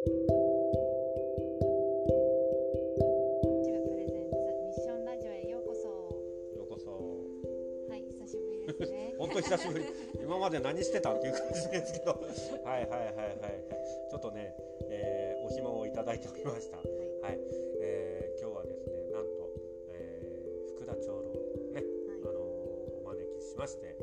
プレゼンツミッションラジオへようこそ。ようこそ。はい、久しぶりですね。本当久しぶり。今まで何してたっていう感じですけど。はいはいはいはい。ちょっとね、えー、お暇をいただいておりました。はい。えー、今日はですね、なんと、えー、福田長老ね、あのお招きしまして、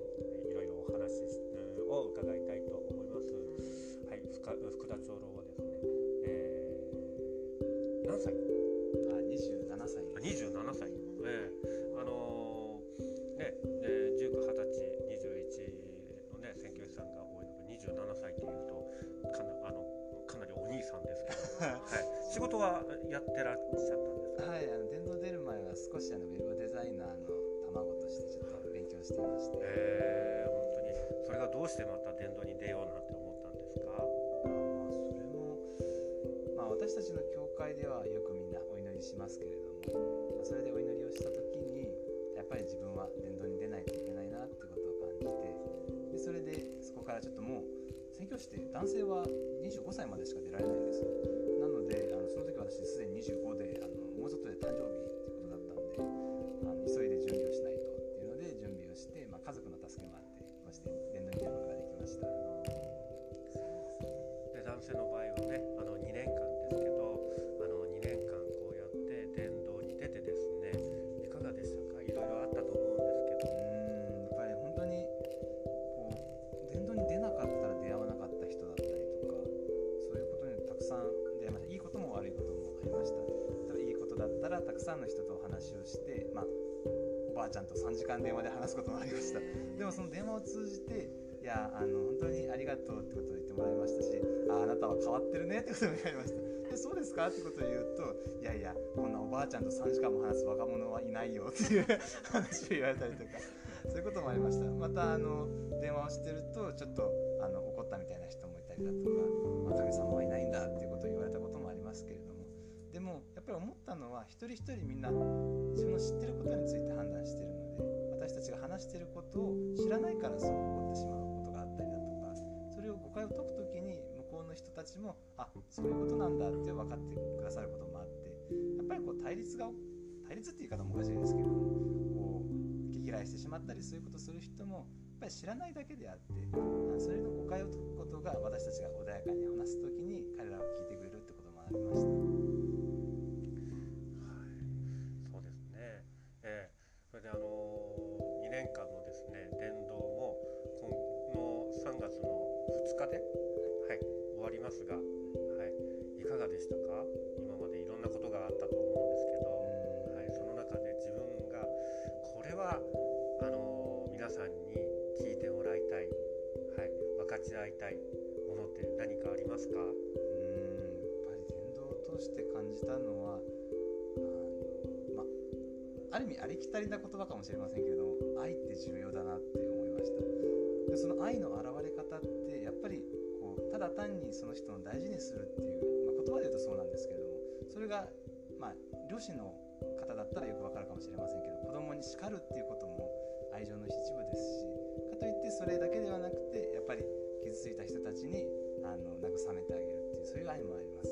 仕事はやってらっしゃったんですか？はい、あの電動出る前は少しあのウェブデザイナーの卵としてちょっと勉強していまして。ええ本当にそれがどうしてまた電動に出ようなんて思ったんですか？あまあそれもまあ私たちの教会ではよくみんなお祈りしますけれども、まあそれでお祈りをした時にやっぱり自分は電動に出ないといけないなってことを感じて、でそれでそこからちょっともう宣教師って男性は25歳までしか出られないんです。なのであのその時私すでに25であのもうちょっとで誕生日さんの人とお話をして、まあ、おばあちゃんと3時間電話で話すこともありました。でもその電話を通じていやあの本当にありがとうってことを言ってもらいましたしああなたは変わってるねってことも言われました。でそうですかってことを言うといやいやこんなおばあちゃんと3時間も話す若者はいないよっていう話を言われたりとかそういうこともありました。またあの電話をしてるとちょっとあの怒ったみたいな人もいたりだとか、まあ、神様はいないんだっていうことを言われたこと思ったのは一人一人みんな自分の知ってることについて判断してるので私たちが話してることを知らないからそう起こってしまうことがあったりだとかそれを誤解を解く時に向こうの人たちもあそういうことなんだって分かってくださることもあってやっぱりこう対立が対立っていう言い方もおかしいですけどもこう毛嫌いしてしまったりそういうことする人もやっぱり知らないだけであってそれの誤解を解くことが私たちが穏やかに話す時に彼らが聞いてくれるってこともありました。ますが、はい、いかがでしたか？今までいろんなことがあったと思うんですけど、はい、その中で自分がこれはあの皆さんに聞いてもらいたい、はい、分かち合いたいものって何かありますか？うんやっぱり伝道を通して感じたのはあの、まあ、ある意味ありきたりな言葉かもしれませんけれども愛って重要だなって思いました。でその愛の単にその人の大事にするっていう、まあ、言葉で言うとそうなんですけれどもそれが、まあ、両親の方だったらよくわかるかもしれませんけど子供に叱るっていうことも愛情の一部ですしかといってそれだけではなくてやっぱり傷ついた人たちにあの慰めてあげるっていうそういう愛もあります。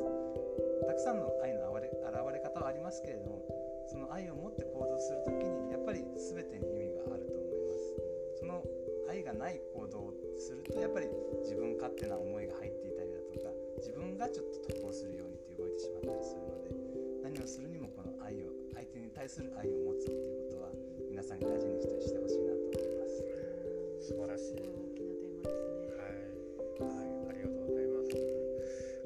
たくさんの愛の現れ現れ方はありますけれどもその愛を持って行動するときにやっぱり全てに意味があるとがない行動をするとやっぱり自分勝手な思いが入っていたりだとか自分がちょっと得をするようにって動いてしまったりするので何をするにもこの愛を相手に対する愛を持つっていうことは皆さんに大事にしてしてほしいなと思います素晴らしい。大きなテーマですね。はい、はい、ありがとうございます。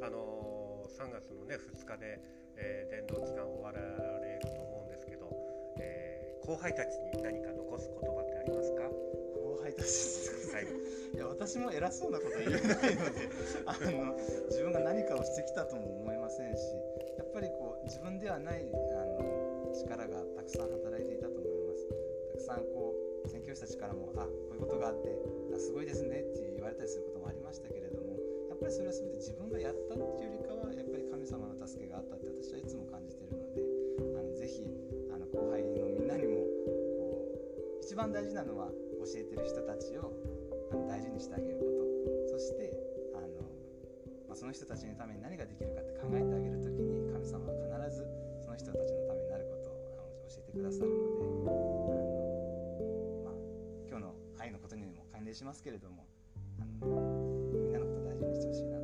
あのー、3月のね2日で、えー、伝道期間終わられると思うんですけど、えー後輩たちに何か残す言葉ってありますか？輩たちですはい。いや私も偉そうなこと言えないのであの自分が何かをしてきたとも思いませんしやっぱりこう自分ではないあの力がたくさん働いていたと思いますたくさんこう宣教師たちからもあこういうことがあってあすごいですねって言われたりすることもありましたけれどもやっぱりそれは全て自分がやったっていうよりかはやっぱり神様の助けがあったって私はいつも感じているのであのぜひあの後輩のみんなにもこう一番大事なのは教えてる人たちをあの大事にしてあげること。そしてあの、まあ、その人たちのために何ができるかって考えてあげる時に神様は必ずその人たちのためになることをあの教えてくださるのであの、まあ、今日の愛のことにも関連しますけれどもあのみんなのこと大事にしてほしいな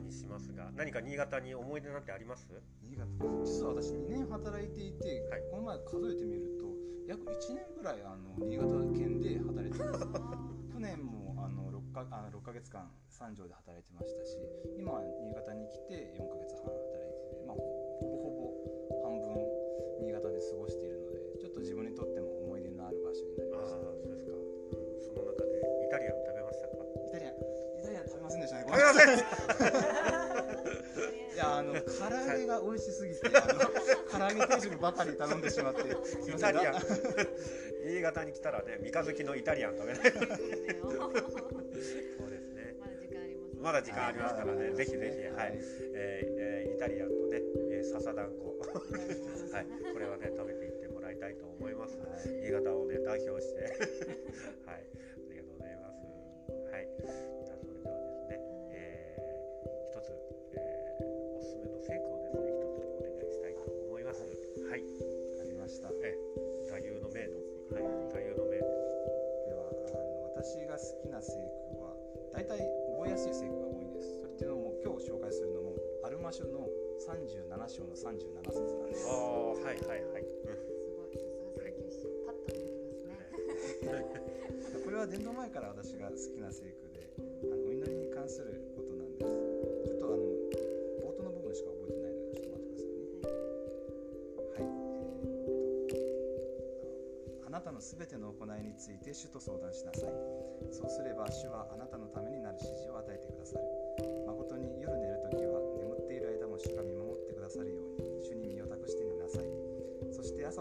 にしますが、何か新潟に思い出なんてあります？新潟実は私2年働いていて、はいこの前数えてみると約1年ぐらいあの新潟県で働いてます 去年もあの 6, かあの6ヶ月間三条で働いてましたし今は新潟に来て4ヶ月半働いてて、まあ、ほぼほぼ半分新潟で過ごしているのでちょっと自分にとっても思い出のある場所になりましたそうですか。うん、その中でイタリアン食べましたか？イタリアンイタリアン食べませんでしたね食べません。いやあの唐揚げが美味しすぎてあの唐揚げ定食ばかり頼んでしまってイタリアン。新潟に来たらね、三日月のイタリアン食べない。そうですね。まだ時間ありますまだ時間ありますからね、ぜひぜひ、はい、えーえーイタリアンとね、えー、笹団子、はい、これはね、食べていってもらいたいと思います。はい。新潟をね、代表して、はい、37章の37節なんです。ああ、はいはいはい。うん。すごい。さすが選挙師パッと出てきますね。これは伝道前から私が好きな聖句であのお祈りに関することなんです。ちょっとあの冒頭の部分しか覚えてないのでちょっと待ってくださいね。はい、えーっとあなたのすべての行いについて主と相談しなさい。そうすれば主はあなたのためになる指示を与えてくださる。誠に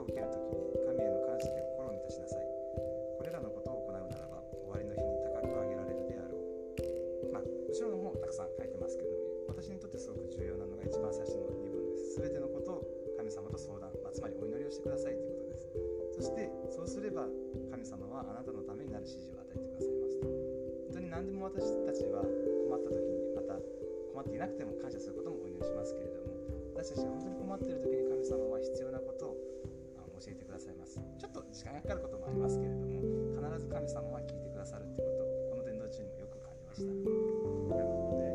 起きるときに神への感謝で心を満たしなさいこれらのことを行うならば終わりの日に高く上げられるであろうまあ後ろの方たくさん書いてますけど私にとってすごく重要なのが一番最初の2文です全てのことを神様と相談、まあ、つまりお祈りをしてくださいということですそしてそうすれば神様はあなたのためになる指示を与えてくださいますと本当に何でも私たちは困った時にまた困っていなくても感謝することもお祈りしますけれども私たちが本当に困っている時に神様は必要なことを時間がかかることもありますけれども必ず神様は聞いてくださるということをこの伝道中にもよく感じましたなるほどね。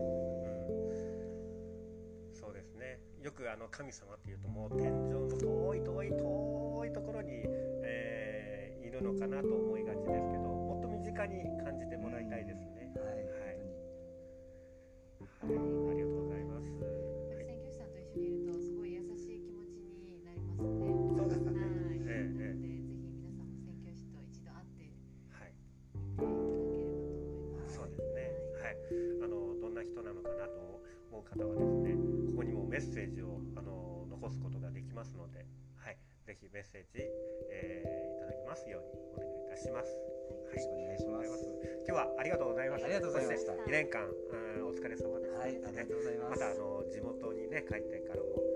うん、そうですね。よくあの神様っていうともう天井の遠い遠い遠いところに、えーいるのかなと思いがちですけど、もっと身近に感じてもらいたいですね。ッセージをあの残すことができますので、はい、ぜひメッセージ、えーいただきますようにお願いいたします。はい、お願いします今日はありがとうございました。ありがとうございましたそして2年間、うんお疲れ様です。はい、ありがとうございますまたあの地元にね帰ってからも